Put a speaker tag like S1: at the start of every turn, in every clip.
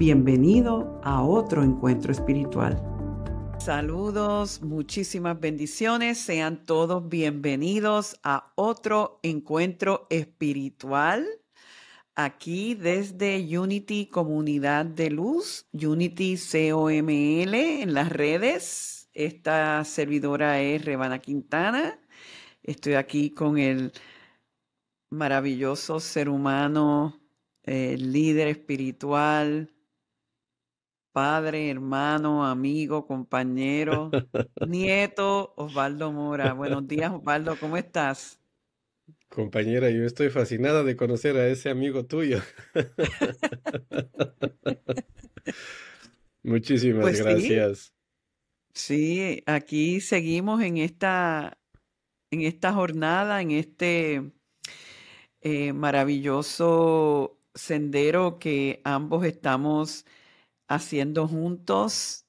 S1: Bienvenido a otro encuentro espiritual. Saludos, muchísimas bendiciones. Sean todos bienvenidos a otro encuentro espiritual. Aquí desde Unity Comunidad de Luz, Unity COML en las redes. Esta servidora es Rebana Quintana. Estoy aquí con el maravilloso ser humano, el líder espiritual, padre, hermano, amigo, compañero, nieto, Osvaldo Mora. Buenos días, Osvaldo, ¿cómo estás?
S2: Compañera, yo estoy fascinada de conocer a ese amigo tuyo. Muchísimas pues gracias.
S1: Sí. aquí seguimos en esta, en esta jornada, en este eh, maravilloso sendero que ambos estamos haciendo juntos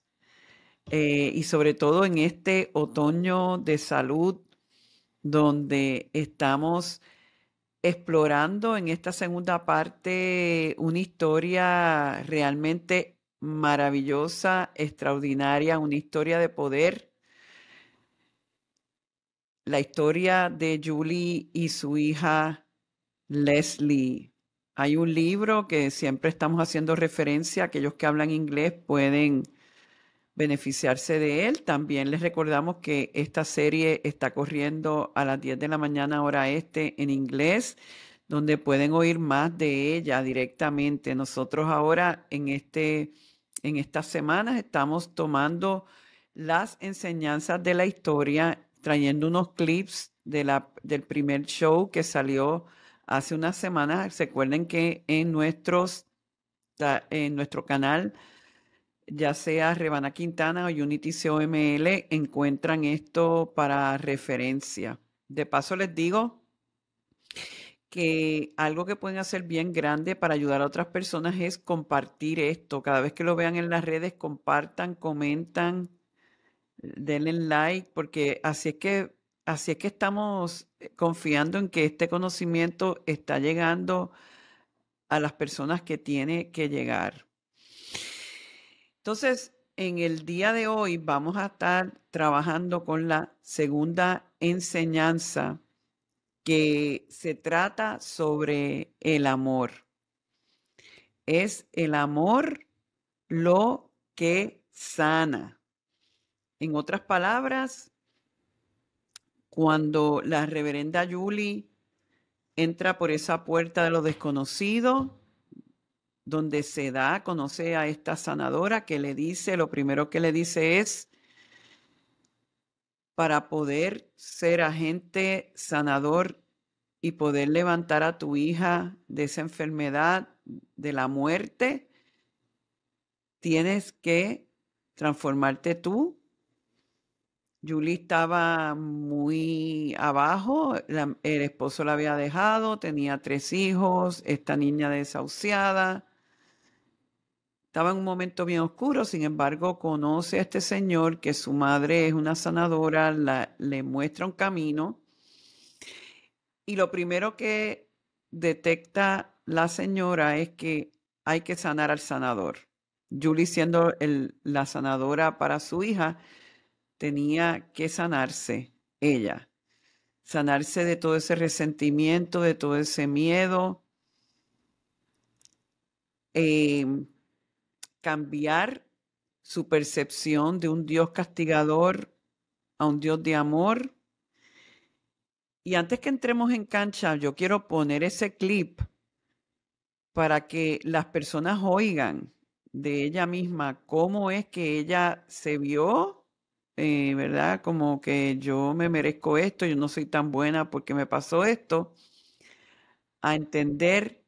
S1: eh, y sobre todo en este otoño de salud donde estamos explorando en esta segunda parte una historia realmente maravillosa, extraordinaria, una historia de poder. La historia de Julie y su hija Leslie. Hay un libro que siempre estamos haciendo referencia, aquellos que hablan inglés pueden beneficiarse de él. También les recordamos que esta serie está corriendo a las 10 de la mañana hora este en inglés, donde pueden oír más de ella directamente. Nosotros ahora en, este, en estas semanas estamos tomando las enseñanzas de la historia, trayendo unos clips de la, del primer show que salió hace unas semanas. Recuerden que en, nuestros, en nuestro canal, ya sea Rebana Quintana o Unity COML, encuentran esto para referencia. De paso les digo que algo que pueden hacer bien grande para ayudar a otras personas es compartir esto. Cada vez que lo vean en las redes, compartan, comentan, denle like, porque así es que Así es que estamos confiando en que este conocimiento está llegando a las personas que tiene que llegar. Entonces, en el día de hoy vamos a estar trabajando con la segunda enseñanza que se trata sobre el amor. Es el amor lo que sana. En otras palabras, cuando la reverenda Julie entra por esa puerta de lo desconocido, donde se da, conoce a esta sanadora que le dice, lo primero que le dice es, para poder ser agente sanador y poder levantar a tu hija de esa enfermedad, de la muerte, tienes que transformarte tú Julie estaba muy abajo, el esposo la había dejado, tenía tres hijos, esta niña desahuciada. Estaba en un momento bien oscuro, sin embargo, conoce a este señor que su madre es una sanadora, le muestra un camino. Y lo primero que detecta la señora es que hay que sanar al sanador. Julie siendo la sanadora para su hija, tenía que sanarse ella, sanarse de todo ese resentimiento, de todo ese miedo, em, cambiar su percepción de un Dios castigador a un Dios de amor. Y antes que entremos en cancha, yo quiero poner ese clip para que las personas oigan de ella misma cómo es que ella se vio eh, ¿verdad? Como que yo me merezco esto, yo no soy tan buena porque me pasó esto, a entender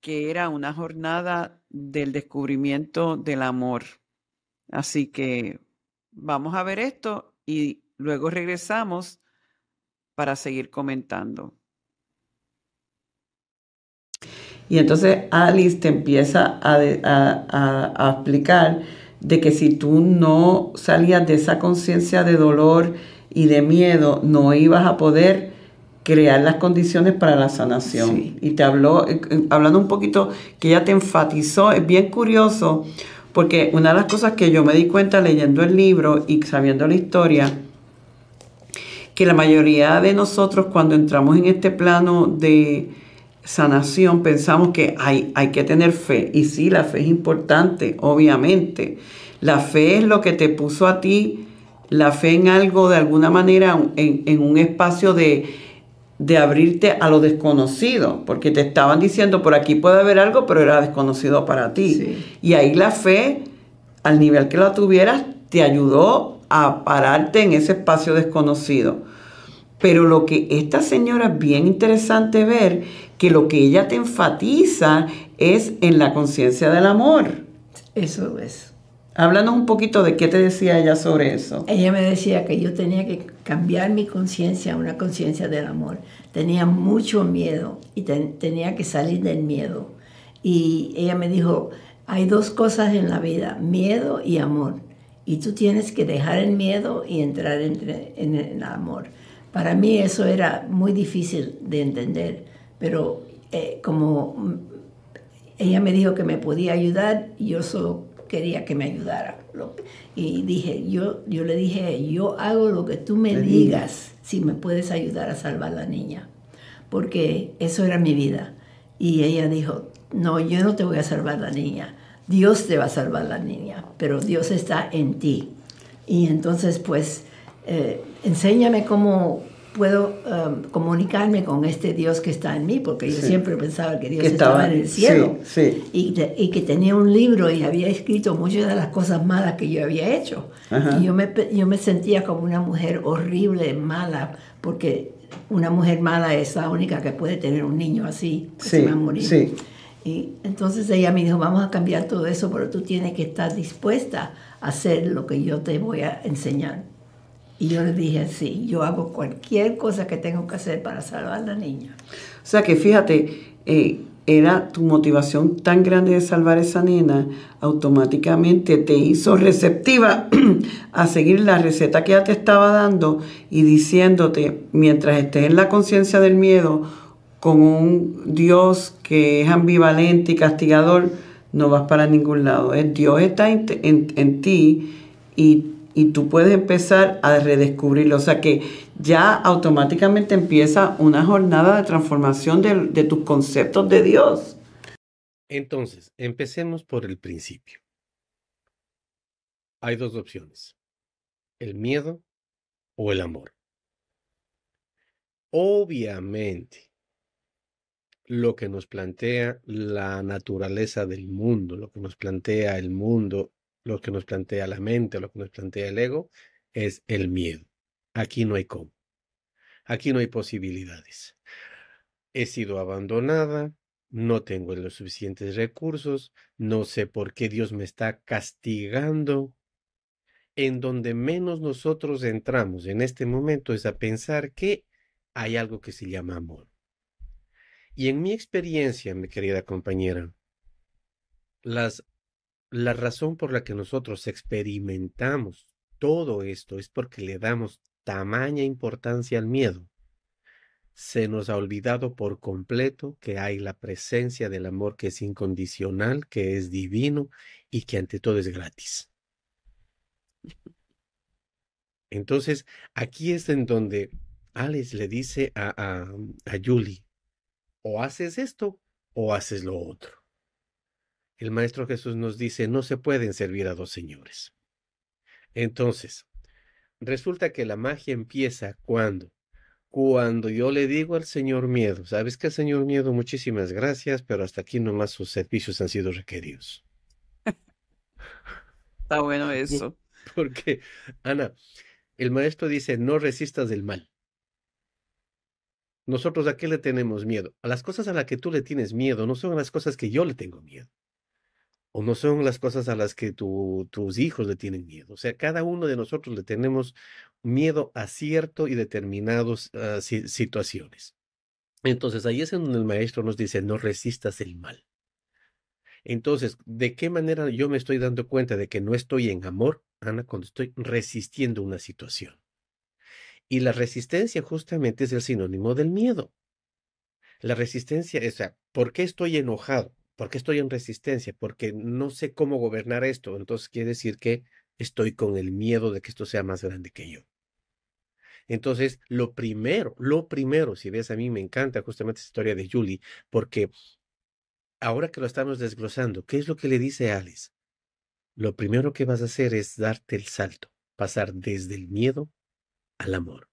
S1: que era una jornada
S3: del descubrimiento del amor. Así que vamos a ver esto y luego regresamos para seguir comentando.
S1: Y entonces Alice te empieza a, explicar de que si tú no salías de esa conciencia de dolor y de miedo, no ibas a poder crear las condiciones para la sanación. Y te habló, eh, eh, hablando un poquito, que ella te enfatizó, es bien curioso, porque una de las cosas que yo me di cuenta leyendo el libro y sabiendo la historia, que la mayoría de nosotros cuando entramos en este plano de sanación pensamos que hay, hay que tener fe. Y sí, la fe es importante, obviamente. La fe es lo que te puso a ti, la fe en algo de alguna manera, en, un espacio de, de abrirte a lo desconocido, porque te estaban diciendo por aquí puede haber algo, pero era desconocido para ti. Y ahí la fe, al nivel que la tuvieras, te ayudó a pararte en ese espacio desconocido. Pero lo que esta señora es bien interesante ver, que lo que ella te enfatiza es en la conciencia del amor.
S4: Eso es.
S1: Háblanos un poquito de qué te decía ella sobre eso.
S4: Ella me decía que yo tenía que cambiar mi conciencia a una conciencia del amor. Tenía mucho miedo y tenía que salir del miedo. Y ella me dijo, hay dos cosas en la vida, miedo y amor. Y tú tienes que dejar el miedo y entrar en el amor. Para mí eso era muy difícil de entender, pero eh, como ella me dijo que me podía ayudar, yo solo quería que me ayudara. Y dije, yo, yo le dije, yo hago lo que tú me digas si me puedes ayudar a salvar a la niña, porque eso era mi vida. Y ella dijo, no, yo no te voy a salvar la niña, Dios te va a salvar la niña, pero Dios está en ti. Y entonces, pues, eh, enséñame cómo puedo um, comunicarme con este Dios que está en mí, porque yo siempre pensaba que Dios estaba, en el cielo Y, que tenía un libro y había escrito muchas de las cosas malas que yo había hecho. Y yo me, yo me sentía como una mujer horrible, mala, porque una mujer mala es la única que puede tener un niño así, que se va a morir. Y entonces ella me dijo, vamos a cambiar todo eso, pero tú tienes que estar dispuesta a hacer lo que yo te voy a enseñar. Y yo le dije, sí, yo hago cualquier cosa que tengo que hacer para salvar a la niña.
S1: O sea que fíjate, eh, era tu motivación tan grande de salvar a esa nena, automáticamente te hizo receptiva a seguir la receta que ella te estaba dando y diciéndote, mientras estés en la conciencia del miedo, con un Dios que es ambivalente y castigador, no vas para ningún lado. El Dios está en, en ti y y tú puedes empezar a redescubrirlo. O sea que ya automáticamente empieza una jornada de transformación de, tus conceptos de Dios.
S2: Entonces, empecemos por el principio. Hay dos opciones, el miedo o el amor. Obviamente, lo que nos plantea la naturaleza del mundo, lo que nos plantea el mundo lo que nos plantea la mente, lo que nos plantea el ego, es el miedo. Aquí no hay cómo. Aquí no hay posibilidades. He sido abandonada, no tengo los suficientes recursos, no sé por qué Dios me está castigando. En donde menos nosotros entramos en este momento es a pensar que hay algo que se llama amor. Y en mi experiencia, mi querida compañera, las la razón por la que nosotros experimentamos todo esto es porque le damos tamaña importancia al miedo. Se nos ha olvidado por completo que hay la presencia del amor que es incondicional, que es divino y que ante todo es gratis. Entonces, aquí es en donde Alex le dice a, a, a Julie, o haces esto o haces lo otro el Maestro Jesús nos dice, no se pueden servir a dos señores. Entonces, resulta que la magia empieza cuando, cuando yo le digo al Señor Miedo, ¿sabes qué, Señor Miedo? Muchísimas gracias, pero hasta aquí nomás sus servicios han sido requeridos.
S3: Está bueno eso.
S2: Porque, Ana, el maestro dice, no resistas del mal. Nosotros a qué le tenemos miedo? A las cosas a las que tú le tienes miedo no son las cosas que yo le tengo miedo o no son las cosas a las que tus hijos le tienen miedo. O sea, cada uno de nosotros le tenemos miedo a cierto y determinadas ah, situaciones. Entonces, ahí es en donde el maestro nos dice, no resistas el mal. Entonces, ¿de qué manera yo me estoy dando cuenta de que no estoy en amor, Ana, cuando estoy resistiendo una situación? Y la resistencia justamente es el sinónimo del miedo. La resistencia es, o sea, ¿por qué estoy enojado? ¿Por qué estoy en resistencia? Porque no sé cómo gobernar esto. Entonces quiere decir que estoy con el miedo de que esto sea más grande que yo. Entonces, lo primero, lo primero, si ves, a mí me encanta justamente esta historia de Julie, porque ahora que lo estamos desglosando, ¿qué es lo que le dice Alice? Lo primero que vas a hacer es darte el salto, pasar desde el miedo al amor.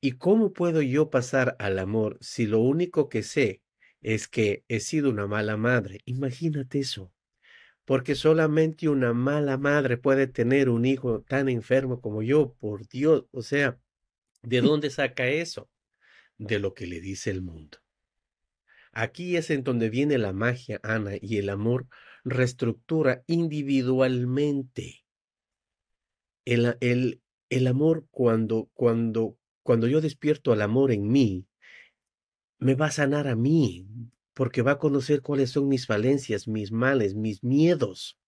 S2: ¿Y cómo puedo yo pasar al amor si lo único que sé es que he sido una mala madre? Imagínate eso. Porque solamente una mala madre puede tener un hijo tan enfermo como yo, por Dios. O sea, ¿de dónde saca eso? De lo que le dice el mundo. Aquí es en donde viene la magia, Ana, y el amor reestructura individualmente. El, el, el amor cuando, cuando, cuando yo despierto al amor en mí, me va a sanar a mí, porque va a conocer cuáles son mis falencias, mis males, mis miedos.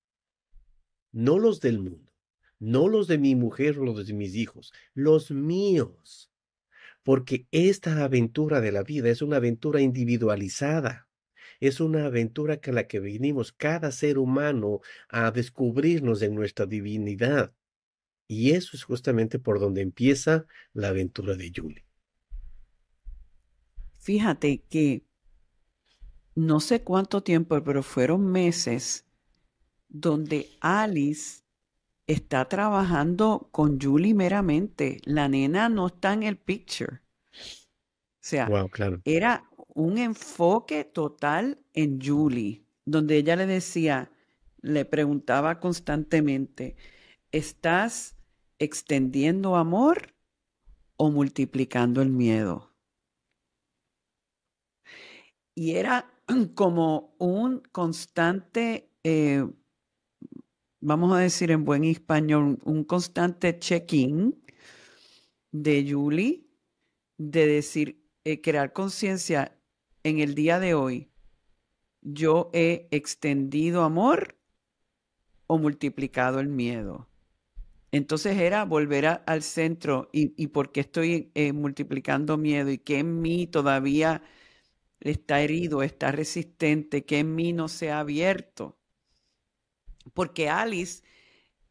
S2: No los del mundo, no los de mi mujer o los de mis hijos, los míos. Porque esta aventura de la vida es una aventura individualizada. Es una aventura que la que venimos cada ser humano a descubrirnos en nuestra divinidad. Y eso es justamente por donde empieza la aventura de Julie.
S1: Fíjate que no sé cuánto tiempo, pero fueron meses donde Alice está trabajando con Julie meramente. La nena no está en el picture. O sea, era un enfoque total en Julie, donde ella le decía, le preguntaba constantemente, ¿estás extendiendo amor o multiplicando el miedo. Y era como un constante, eh, vamos a decir en buen español, un constante check-in de Julie, de decir, eh, crear conciencia en el día de hoy. Yo he extendido amor o multiplicado el miedo. Entonces era volver al centro y, por qué estoy eh, multiplicando miedo y que en mí todavía está herido, está resistente, que en mí no se ha abierto. Porque Alice,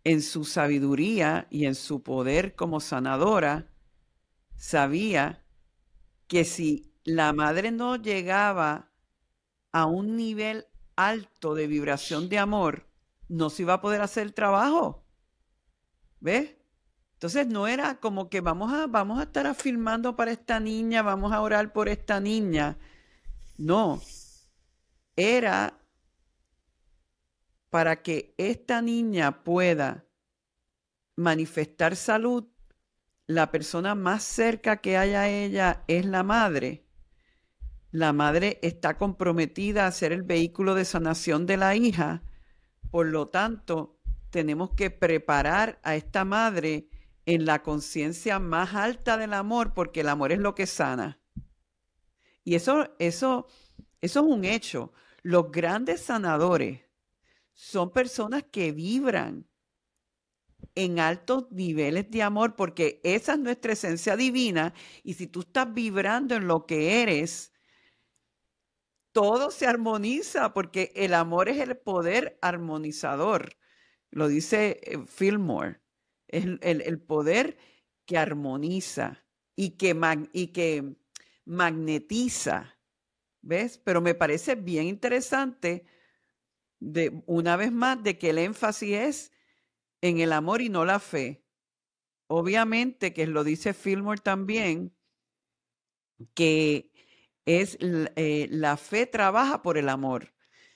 S1: en su sabiduría y en su poder como sanadora, sabía que si la madre no llegaba a un nivel alto de vibración de amor, no se iba a poder hacer el trabajo. ¿Ves? Entonces no era como que vamos a, vamos a estar afirmando para esta niña, vamos a orar por esta niña. No, era para que esta niña pueda manifestar salud, la persona más cerca que haya a ella es la madre. La madre está comprometida a ser el vehículo de sanación de la hija, por lo tanto, tenemos que preparar a esta madre en la conciencia más alta del amor, porque el amor es lo que sana. Y eso, eso, eso es un hecho. Los grandes sanadores son personas que vibran en altos niveles de amor, porque esa es nuestra esencia divina. Y si tú estás vibrando en lo que eres, todo se armoniza, porque el amor es el poder armonizador lo dice eh, Fillmore, es el, poder que armoniza y que, y que magnetiza, ¿ves? Pero me parece bien interesante, de, una vez más, de que el énfasis es en el amor y no la fe. Obviamente, que lo dice Fillmore también, que es eh, la fe trabaja por el amor.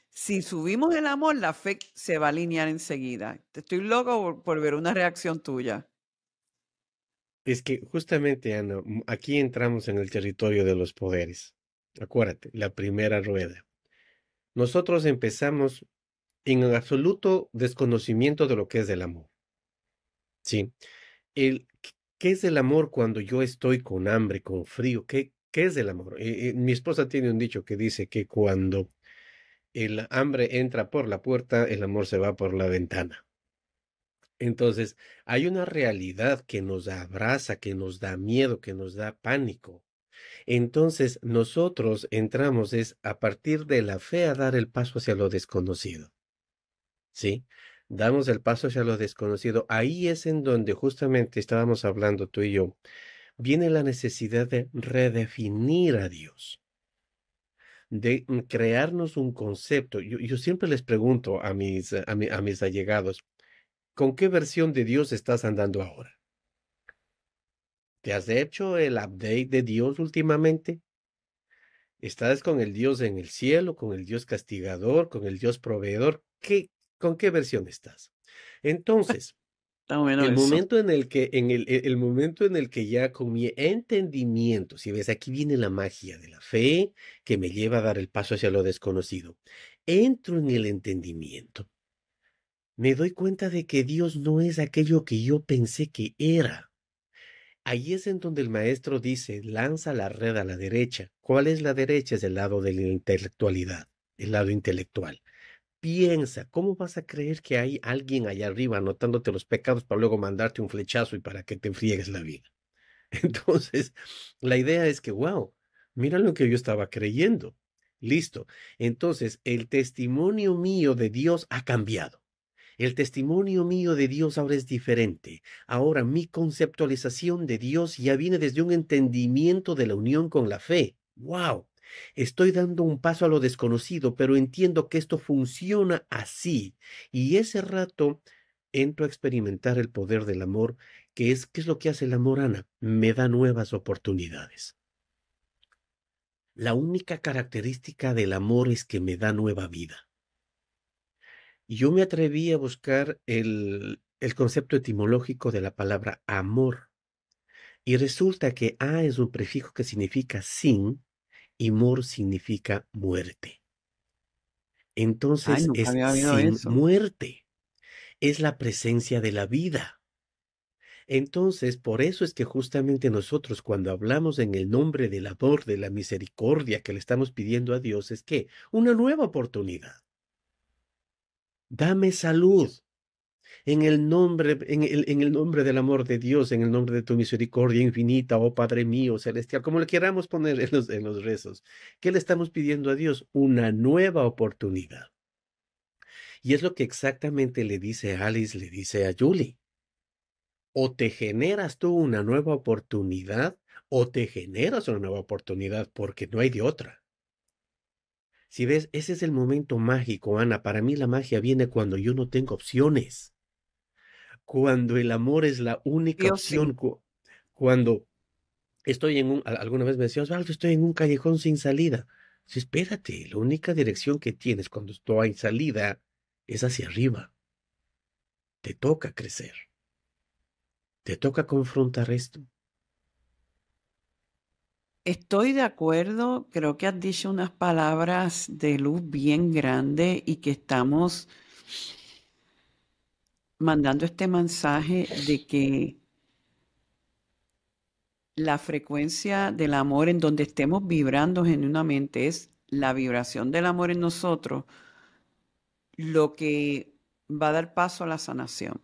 S1: Si subimos el amor, la fe se va a alinear enseguida. Estoy loco por, ver una reacción tuya.
S2: Es que justamente, Ana, aquí entramos en el territorio de los poderes. Acuérdate, la primera rueda. Nosotros empezamos en absoluto desconocimiento de lo que es el amor. Sí. El, ¿Qué es el amor cuando yo estoy con hambre, con frío? ¿Qué, qué es el amor? Eh, eh, mi esposa tiene un dicho que dice que cuando el hambre entra por la puerta, el amor se va por la ventana. Entonces, hay una realidad que nos abraza, que nos da miedo, que nos da pánico. Entonces, nosotros entramos es a partir de la fe a dar el paso hacia lo desconocido. ¿Sí? Damos el paso hacia lo desconocido. Ahí es en donde justamente estábamos hablando tú y yo. Viene la necesidad de redefinir a Dios de crearnos un concepto. Yo, siempre les pregunto a mis, a, a mis allegados, ¿con qué versión de Dios estás andando ahora? ¿Te has hecho el update de Dios últimamente? ¿Estás con el Dios en el cielo, con el Dios castigador, con el Dios proveedor? ¿Qué, ¿Con qué versión estás? Entonces, el momento en el que, en el, el, momento en el que ya con mi entendimiento, si ves, aquí viene la magia de la fe que me lleva a dar el paso hacia lo desconocido. Entro en el entendimiento. Me doy cuenta de que Dios no es aquello que yo pensé que era. Ahí es en donde el maestro dice, lanza la red a la derecha. ¿Cuál es la derecha? Es el lado de la intelectualidad, el lado intelectual. Piensa, ¿cómo vas a creer que hay alguien allá arriba anotándote los pecados para luego mandarte un flechazo y para que te enfriegues la vida? Entonces, la idea es que, wow, mira lo que yo estaba creyendo. Listo. Entonces, el testimonio mío de Dios ha cambiado. El testimonio mío de Dios ahora es diferente. Ahora mi conceptualización de Dios ya viene desde un entendimiento de la unión con la fe. ¡Wow! Estoy dando un paso a lo desconocido, pero entiendo que esto funciona así. Y ese rato entro a experimentar el poder del amor, que es, ¿qué es lo que hace el amor, Ana? Me da nuevas oportunidades. La única característica del amor es que me da nueva vida yo me atreví a buscar el, el concepto etimológico de la palabra amor. Y resulta que a es un prefijo que significa sin y mor significa muerte. Entonces es sin muerte. Es la presencia de la vida. Entonces, por eso es que justamente nosotros cuando hablamos en el nombre del amor, de la misericordia que le estamos pidiendo a Dios, es que una nueva oportunidad dame salud. En el nombre, en el, en el nombre del amor de Dios, en el nombre de tu misericordia infinita, oh Padre mío celestial, como le queramos poner en los, en los rezos. ¿Qué le estamos pidiendo a Dios? Una nueva oportunidad. Y es lo que exactamente le dice Alice, le dice a Julie. O te generas tú una nueva oportunidad, o te generas una nueva oportunidad, porque no hay de otra. Si ves, ese es el momento mágico, Ana. Para mí la magia viene cuando yo no tengo opciones. Cuando el amor es la única opción. Cuando estoy en un, alguna vez me decías, estoy en un callejón sin salida. Sí, espérate, la única dirección que tienes cuando estoy en salida es hacia arriba. Te toca crecer. Te toca confrontar esto.
S1: Estoy de acuerdo, creo que has dicho unas palabras de luz bien grande y que estamos mandando este mensaje de que la frecuencia del amor en donde estemos vibrando genuinamente es la vibración del amor en nosotros lo que va a dar paso a la sanación.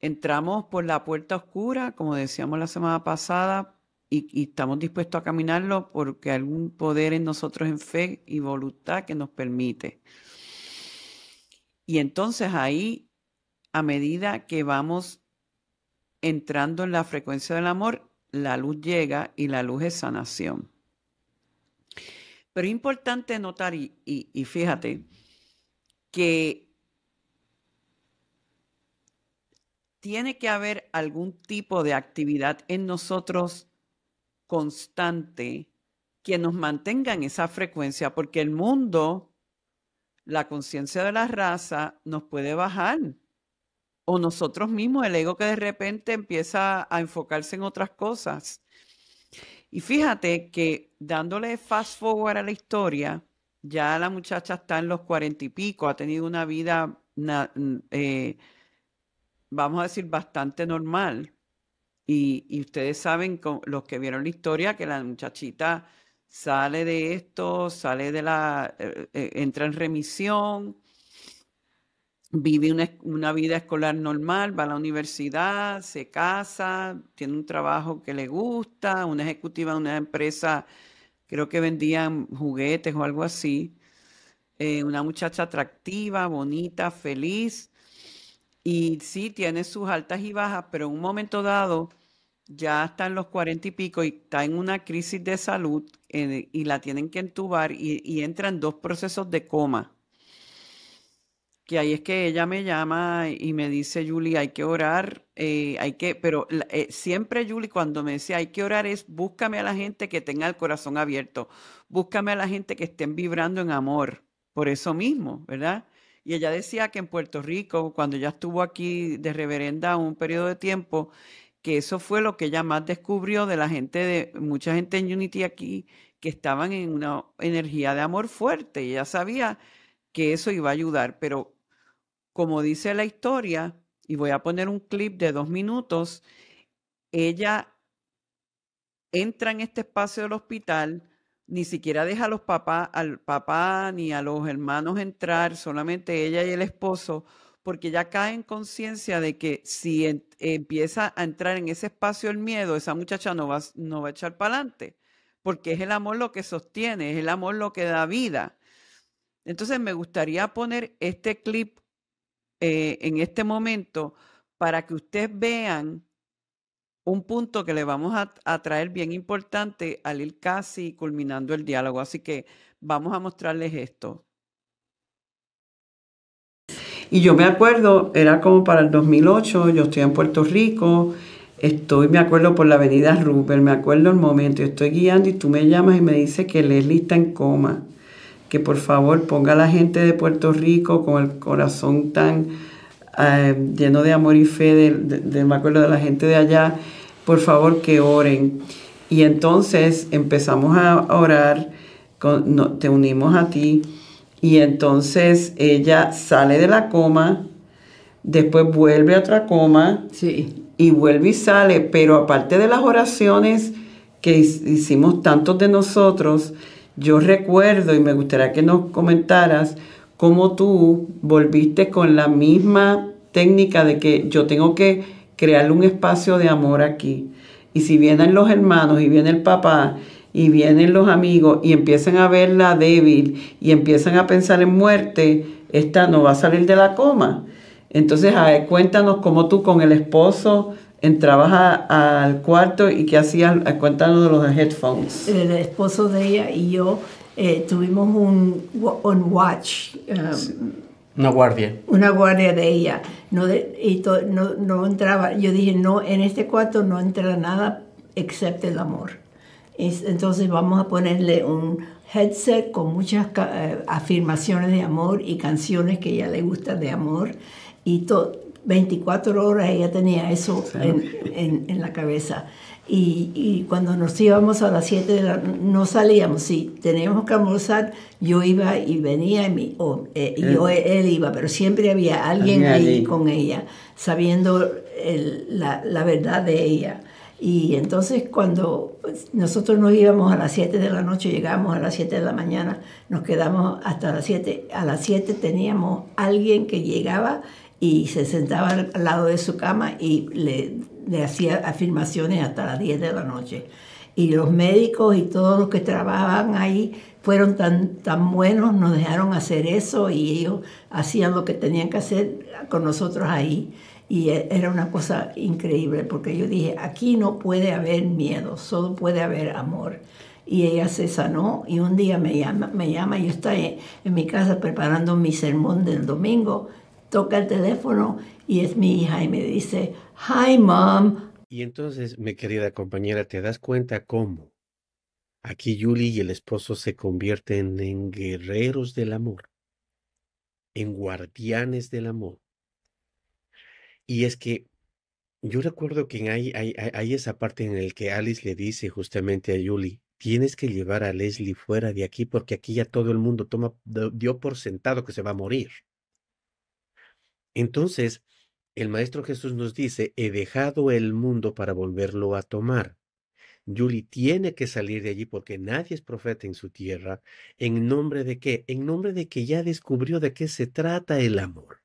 S1: Entramos por la puerta oscura, como decíamos la semana pasada, y, estamos dispuestos a caminarlo porque algún poder en nosotros en fe y voluntad que nos permite. Y entonces ahí, a medida que vamos entrando en la frecuencia del amor, la luz llega y la luz es sanación. Pero es importante notar, y, y fíjate, que tiene que haber algún tipo de actividad en nosotros constante que nos mantenga en esa frecuencia, porque el mundo, la conciencia de la raza, nos puede bajar. O nosotros mismos, el ego que de repente empieza a enfocarse en otras cosas. Y fíjate que dándole fast forward a la historia, ya la muchacha está en los cuarenta y pico, ha tenido una vida, eh, vamos a decir, bastante normal. Y, ustedes saben, los que vieron la historia, que la muchachita sale de esto, sale de la, eh, eh, entra en remisión, vive una, una, vida escolar normal, va a la universidad, se casa, tiene un trabajo que le gusta, una ejecutiva de una empresa, creo que vendían juguetes o algo así. Eh, una muchacha atractiva, bonita, feliz. Y sí, tiene sus altas y bajas, pero en un momento dado ya está en los cuarenta y pico y está en una crisis de salud eh, y la tienen que entubar y, y entra en dos procesos de coma que ahí es que ella me llama y me dice, Julie, hay que orar, eh, hay que, pero eh, siempre Julie cuando me decía hay que orar es búscame a la gente que tenga el corazón abierto, búscame a la gente que estén vibrando en amor, por eso mismo, ¿verdad? Y ella decía que en Puerto Rico, cuando ella estuvo aquí de reverenda un periodo de tiempo, que eso fue lo que ella más descubrió de la gente, de mucha gente en Unity aquí, que estaban en una energía de amor fuerte. Y ella sabía que eso iba a ayudar, pero como dice la historia, y voy a poner un clip de dos minutos, ella entra en este espacio del hospital, ni siquiera deja a los papás, al papá ni a los hermanos entrar, solamente ella y el esposo, porque ya cae en conciencia de que si empieza a entrar en ese espacio el miedo, esa muchacha no va, no va a echar para adelante, porque es el amor lo que sostiene, es el amor lo que da vida. Entonces me gustaría poner este clip eh, en este momento para que ustedes vean un punto que le vamos a, traer bien importante al ir casi culminando el diálogo. Así que vamos a mostrarles esto.
S5: Y yo me acuerdo, era como para el 2008, yo estoy en Puerto Rico, estoy, me acuerdo por la avenida Rupert, me acuerdo el momento, estoy guiando y tú me llamas y me dices que Leslie está en coma que por favor ponga a la gente de Puerto Rico con el corazón tan eh, lleno de amor y fe, de, me acuerdo de la gente de allá, por favor que oren. Y entonces empezamos a orar, te unimos a ti, y entonces ella sale de la coma, después vuelve a otra coma,
S4: sí.
S5: y vuelve y sale, pero aparte de las oraciones que hicimos tantos de nosotros, yo recuerdo y me gustaría que nos comentaras cómo tú volviste con la misma técnica de que yo tengo que crearle un espacio de amor aquí. Y si vienen los hermanos y viene el papá y vienen los amigos y empiezan a verla débil y empiezan a pensar en muerte, esta no va a salir de la coma. Entonces, cuéntanos cómo tú con el esposo entrabas al cuarto y qué hacías, cuéntanos de los headphones.
S4: El esposo de ella y yo eh, tuvimos un, watch.
S2: Um, una guardia.
S4: Una guardia de ella. No, y no, no, entraba, yo dije, no, en este cuarto no entra nada excepto el amor. Entonces vamos a ponerle un headset con muchas eh, afirmaciones de amor y canciones que ella le gusta de amor. Y todo 24 horas ella tenía eso en, en, la cabeza. Y, y, cuando nos íbamos a las 7 de la no salíamos, sí, teníamos que almorzar, yo iba y venía, y o, eh, yo, él iba, pero siempre había alguien ahí con ella, sabiendo la, la, verdad de ella. Y entonces cuando nosotros nos íbamos a las 7 de la noche, llegamos a las 7 de la mañana, nos quedamos hasta las 7. A las 7 teníamos alguien que llegaba y se sentaba al lado de su cama y le, le hacía afirmaciones hasta las 10 de la noche. Y los médicos y todos los que trabajaban ahí fueron tan, tan buenos, nos dejaron hacer eso y ellos hacían lo que tenían que hacer con nosotros ahí. Y e, era una cosa increíble porque yo dije, aquí no puede haber miedo, solo puede haber amor. Y ella se sanó y un día me llama, me llama yo estaba en mi casa preparando mi sermón del domingo toca el teléfono y es mi hija y me dice, hi mom.
S2: Y entonces, mi querida compañera, ¿te das cuenta cómo aquí Julie y el esposo se convierten en guerreros del amor, en guardianes del amor? Y es que yo recuerdo que hay, hay, hay esa parte en la que Alice le dice justamente a Julie, tienes que llevar a Leslie fuera de aquí porque aquí ya todo el mundo toma, dio por sentado que se va a morir. Entonces, el Maestro Jesús nos dice, he dejado el mundo para volverlo a tomar. Julie tiene que salir de allí porque nadie es profeta en su tierra. ¿En nombre de qué? En nombre de que ya descubrió de qué se trata el amor.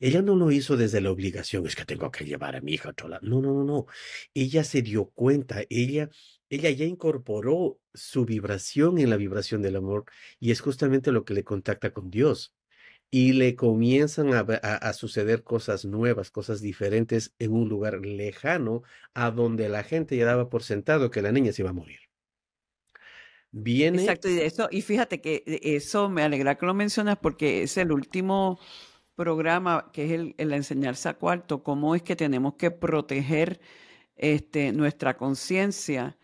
S2: Ella no lo hizo desde la obligación, es que tengo que llevar a mi hija a. No, no, no, no. Ella se dio cuenta, ella, ella ya incorporó su vibración en la vibración del amor y es justamente lo que le contacta con Dios y le comienzan a, suceder cosas nuevas, cosas diferentes en un lugar lejano a donde la gente ya daba por sentado que la niña se iba a morir.
S1: Viene... Exacto, y, eso, y fíjate que eso me alegra que lo mencionas porque es el último programa que es el, el enseñarse a cuarto, cómo es que tenemos que proteger este, nuestra conciencia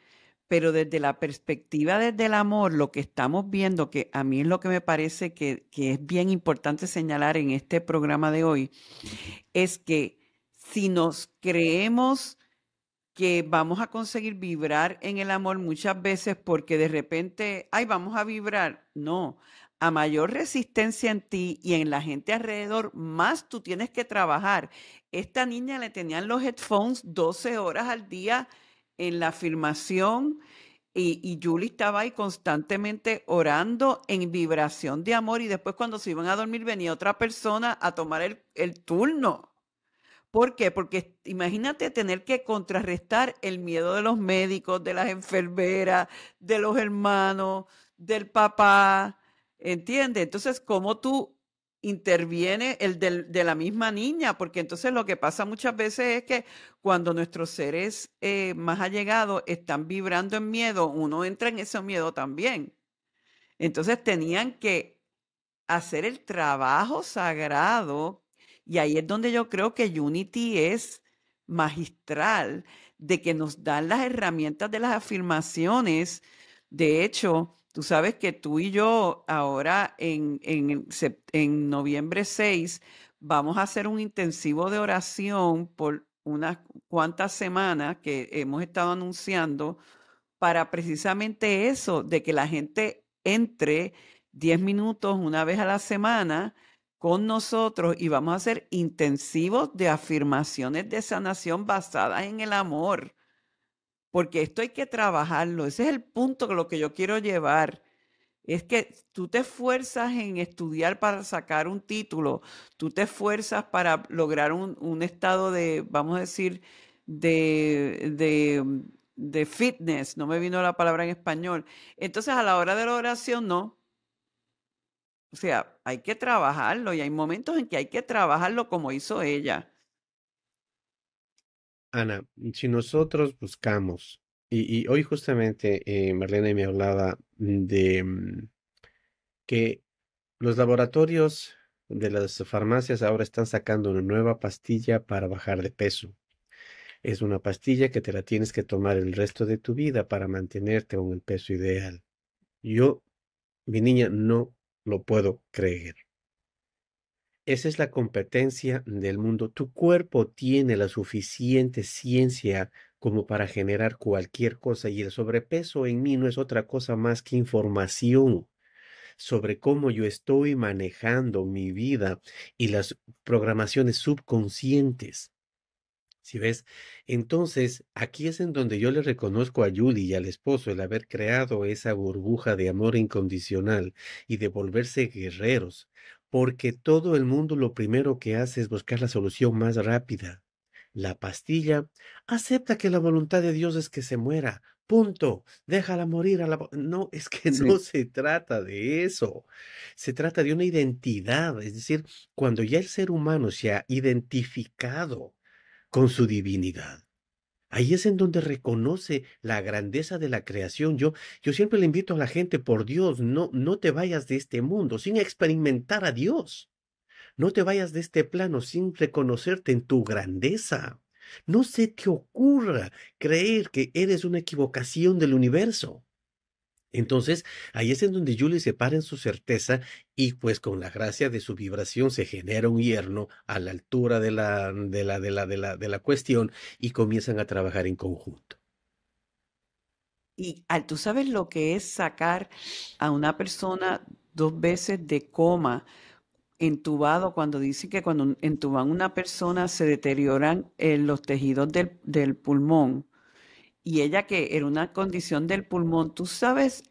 S1: pero desde la perspectiva desde el amor, lo que estamos viendo, que a mí es lo que me parece que, es bien importante señalar en este programa de hoy, es que si nos creemos que vamos a conseguir vibrar en el amor muchas veces porque de repente, ay, vamos a vibrar. No, a mayor resistencia en ti y en la gente alrededor, más tú tienes que trabajar. Esta niña le tenían los headphones 12 horas al día en la afirmación y, y Julie estaba ahí constantemente orando en vibración de amor y después cuando se iban a dormir venía otra persona a tomar el, el turno. ¿Por qué? Porque imagínate tener que contrarrestar el miedo de los médicos, de las enfermeras, de los hermanos, del papá, ¿entiendes? Entonces, ¿cómo tú interviene el de la misma niña, porque entonces lo que pasa muchas veces es que cuando nuestros seres eh, más allegados están vibrando en miedo, uno entra en ese miedo también. Entonces tenían que hacer el trabajo sagrado y ahí es donde yo creo que Unity es magistral, de que nos dan las herramientas de las afirmaciones. De hecho, Tú sabes que tú y yo ahora en, en, noviembre 6 vamos a hacer un intensivo de oración por unas cuantas semanas que hemos estado anunciando para precisamente eso, de que la gente entre 10 minutos una vez a la semana con nosotros y vamos a hacer intensivos de afirmaciones de sanación basadas en el amor porque esto hay que trabajarlo. Ese es el punto que lo que yo quiero llevar. Es que tú te esfuerzas en estudiar para sacar un título, tú te esfuerzas para lograr un, estado de, vamos a decir, de, de, de fitness, no me vino la palabra en español. Entonces a la hora de la oración no. O sea, hay que trabajarlo y hay momentos en que hay que trabajarlo como hizo ella.
S2: Ana, si nosotros buscamos, y, hoy justamente eh, Marlene me hablaba de mm, que los laboratorios de las farmacias ahora están sacando una nueva pastilla para bajar de peso. Es una pastilla que te la tienes que tomar el resto de tu vida para mantenerte con el peso ideal. Yo, mi niña, no lo puedo creer. Esa es la competencia del mundo. Tu cuerpo tiene la suficiente ciencia como para generar cualquier cosa y el sobrepeso en mí no es otra cosa más que información sobre cómo yo estoy manejando mi vida y las programaciones subconscientes. Si ves? Entonces, aquí es en donde yo le reconozco a Julie y al esposo el haber creado esa burbuja de amor incondicional y de volverse guerreros, porque todo el mundo lo primero que hace es buscar la solución más rápida. La pastilla acepta que la voluntad de Dios es que se muera. Punto. Déjala morir a la... No, es que no se trata de eso. Se trata de una identidad. Es decir, cuando ya el ser humano se ha identificado con su divinidad, Ahí es en donde reconoce la grandeza de la creación. Yo, yo siempre le invito a la gente, por Dios, no, no te vayas de este mundo sin experimentar a Dios. No te vayas de este plano sin reconocerte en tu grandeza. No se te ocurra creer que eres una equivocación del universo. Entonces, ahí es en donde Julie se para en su certeza y pues con la gracia de su vibración se genera un hierno a la altura de la, de la, de la, de la, de la cuestión y comienzan a trabajar en conjunto.
S1: Y tú sabes lo que es sacar a una persona dos veces de coma entubado, cuando dicen que cuando entuban una persona se deterioran eh, los tejidos del, del pulmón. Y ella que era una condición del pulmón, tú sabes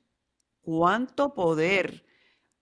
S1: cuánto poder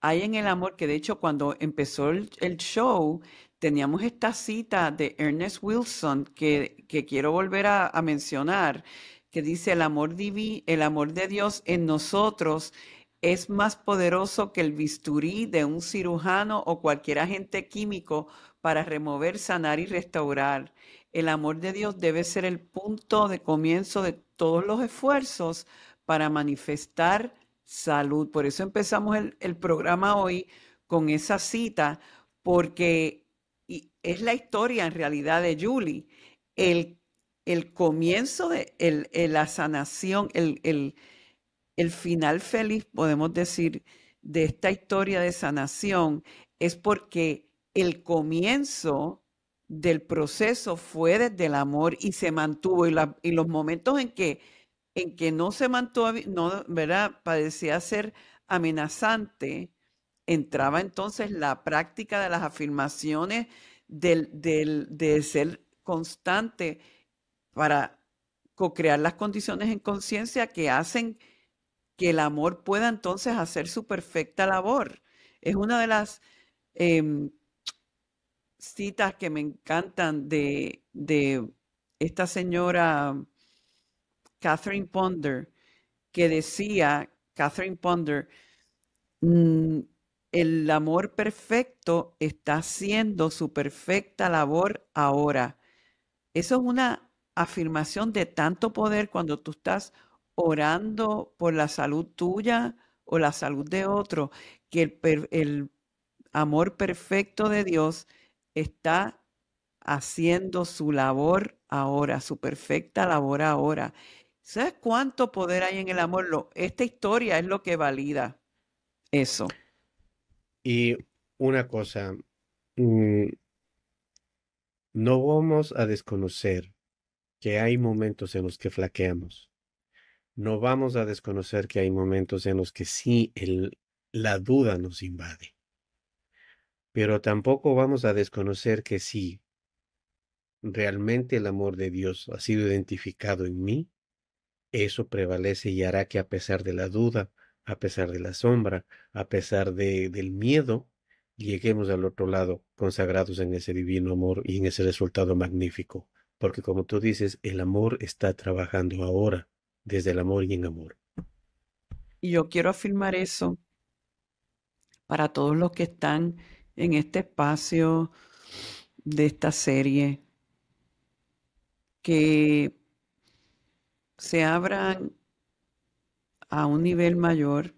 S1: hay en el amor, que de hecho cuando empezó el, show teníamos esta cita de Ernest Wilson que, que quiero volver a, a, mencionar, que dice el amor divi, el amor de Dios en nosotros es más poderoso que el bisturí de un cirujano o cualquier agente químico para remover, sanar y restaurar. El amor de Dios debe ser el punto de comienzo de todos los esfuerzos para manifestar salud. Por eso empezamos el, programa hoy con esa cita, porque es la historia en realidad de Julie. El, el comienzo de la sanación, el, el, el final feliz, podemos decir, de esta historia de sanación es porque el comienzo del proceso fue desde el amor y se mantuvo y, y los momentos en que en que no se mantuvo, no, ¿verdad? Parecía ser amenazante, entraba entonces la práctica de las afirmaciones del, de ser constante para co-crear las condiciones en conciencia que hacen que el amor pueda entonces hacer su perfecta labor. Es una de las em, citas que me encantan de, de esta señora Catherine Ponder, que decía, Catherine Ponder, mm, el amor perfecto está haciendo su perfecta labor ahora. Eso es una afirmación de tanto poder cuando tú estás orando por la salud tuya o la salud de otro, que el, el amor perfecto de Dios está haciendo su labor ahora, su perfecta labor ahora. ¿Sabes cuánto poder hay en el amor? esta historia es lo que valida eso.
S2: Y una cosa, mm, no vamos a desconocer que hay momentos en los que flaqueamos. No vamos a desconocer que hay momentos en los que sí la duda nos invade. Pero tampoco vamos a desconocer que sí realmente el amor de Dios ha sido identificado en mí, eso prevalece y hará que a pesar de la duda, a pesar de la sombra, a pesar de, del miedo, lleguemos al otro lado consagrados en ese divino amor y en ese resultado magnífico. Porque como tú dices, el amor está trabajando ahora, desde el amor y en amor.
S1: Y yo quiero afirmar eso para todos los que están en este espacio de esta serie, que se abran a un nivel mayor.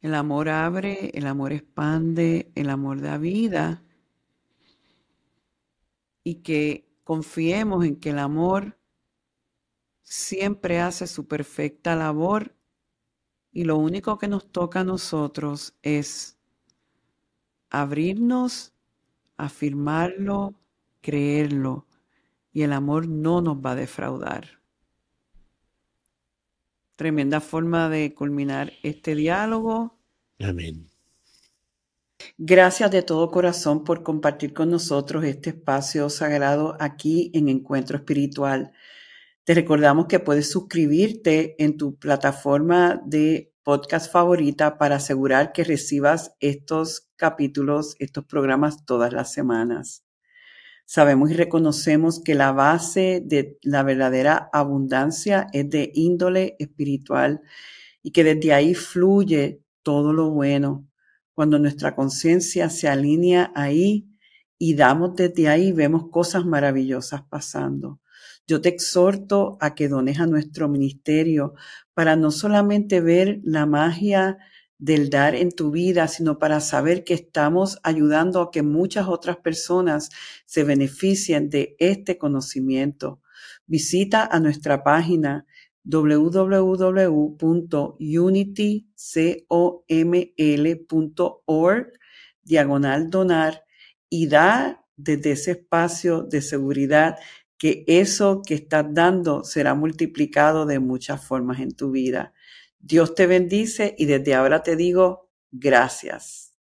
S1: El amor abre, el amor expande, el amor da vida y que confiemos en que el amor siempre hace su perfecta labor y lo único que nos toca a nosotros es abrirnos, afirmarlo, creerlo y el amor no nos va a defraudar. Tremenda forma de culminar este diálogo.
S2: Amén.
S1: Gracias de todo corazón por compartir con nosotros este espacio sagrado aquí en Encuentro Espiritual. Te recordamos que puedes suscribirte en tu plataforma de podcast favorita para asegurar que recibas estos capítulos, estos programas todas las semanas. Sabemos y reconocemos que la base de la verdadera abundancia es de índole espiritual y que desde ahí fluye todo lo bueno. Cuando nuestra conciencia se alinea ahí y damos desde ahí, vemos cosas maravillosas pasando. Yo te exhorto a que dones a nuestro ministerio para no solamente ver la magia del dar en tu vida, sino para saber que estamos ayudando a que muchas otras personas se beneficien de este conocimiento. Visita a nuestra página www.unitycoml.org diagonal donar y da desde ese espacio de seguridad que eso que estás dando será multiplicado de muchas formas en tu vida. Dios te bendice y desde ahora te digo gracias.